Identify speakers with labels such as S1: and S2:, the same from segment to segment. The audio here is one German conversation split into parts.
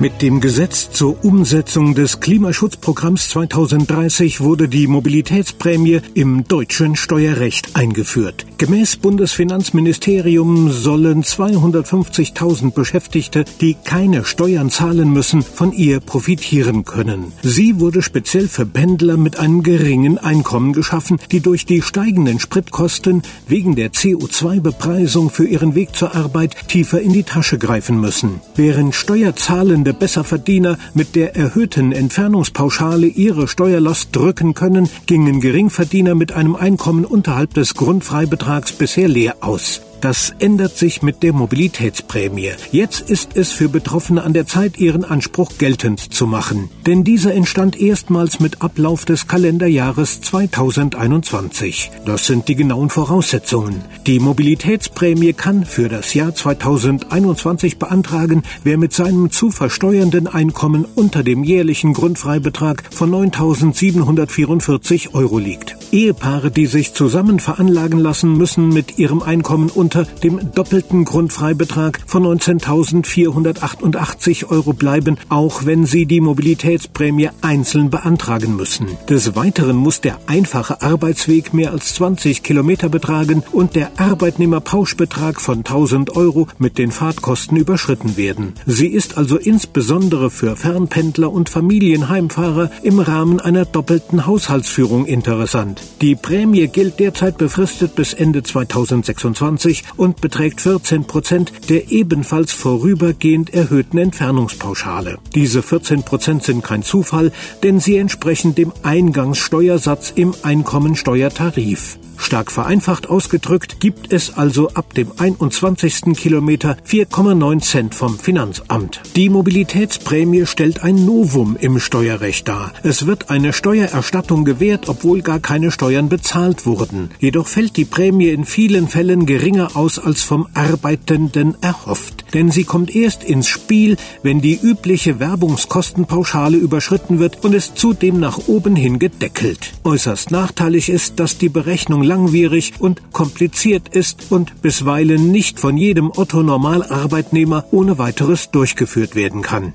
S1: Mit dem Gesetz zur Umsetzung des Klimaschutzprogramms 2030 wurde die Mobilitätsprämie im deutschen Steuerrecht eingeführt. Gemäß Bundesfinanzministerium sollen 250.000 Beschäftigte, die keine Steuern zahlen müssen, von ihr profitieren können. Sie wurde speziell für Pendler mit einem geringen Einkommen geschaffen, die durch die steigenden Spritkosten wegen der CO2-Bepreisung für ihren Weg zur Arbeit tiefer in die Tasche greifen müssen. Während Steuerzahlende der Besserverdiener mit der erhöhten Entfernungspauschale ihre Steuerlast drücken können, gingen Geringverdiener mit einem Einkommen unterhalb des Grundfreibetrags bisher leer aus. Das ändert sich mit der Mobilitätsprämie. Jetzt ist es für Betroffene an der Zeit, ihren Anspruch geltend zu machen. Denn dieser entstand erstmals mit Ablauf des Kalenderjahres 2021. Das sind die genauen Voraussetzungen. Die Mobilitätsprämie kann für das Jahr 2021 beantragen, wer mit seinem zu versteuernden Einkommen unter dem jährlichen Grundfreibetrag von 9.744 Euro liegt. Ehepaare, die sich zusammen veranlagen lassen, müssen mit ihrem Einkommen unter dem doppelten Grundfreibetrag von 19.488 Euro bleiben, auch wenn sie die Mobilitätsprämie einzeln beantragen müssen. Des Weiteren muss der einfache Arbeitsweg mehr als 20 Kilometer betragen und der Arbeitnehmerpauschbetrag von 1000 Euro mit den Fahrtkosten überschritten werden. Sie ist also insbesondere für Fernpendler und Familienheimfahrer im Rahmen einer doppelten Haushaltsführung interessant. Die Prämie gilt derzeit befristet bis Ende 2026 und beträgt 14 Prozent der ebenfalls vorübergehend erhöhten Entfernungspauschale. Diese 14 Prozent sind kein Zufall, denn sie entsprechen dem Eingangssteuersatz im Einkommensteuertarif. Stark vereinfacht ausgedrückt gibt es also ab dem 21. Kilometer 4,9 Cent vom Finanzamt. Die Mobilitätsprämie stellt ein Novum im Steuerrecht dar. Es wird eine Steuererstattung gewährt, obwohl gar keine Steuern bezahlt wurden. Jedoch fällt die Prämie in vielen Fällen geringer aus als vom Arbeitenden erhofft. Denn sie kommt erst ins Spiel, wenn die übliche Werbungskostenpauschale überschritten wird und es zudem nach oben hin gedeckelt. Äußerst nachteilig ist, dass die Berechnung langwierig und kompliziert ist und bisweilen nicht von jedem Otto-Normalarbeitnehmer ohne weiteres durchgeführt werden kann.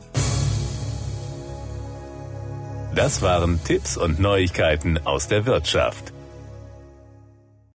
S2: Das waren Tipps und Neuigkeiten aus der Wirtschaft.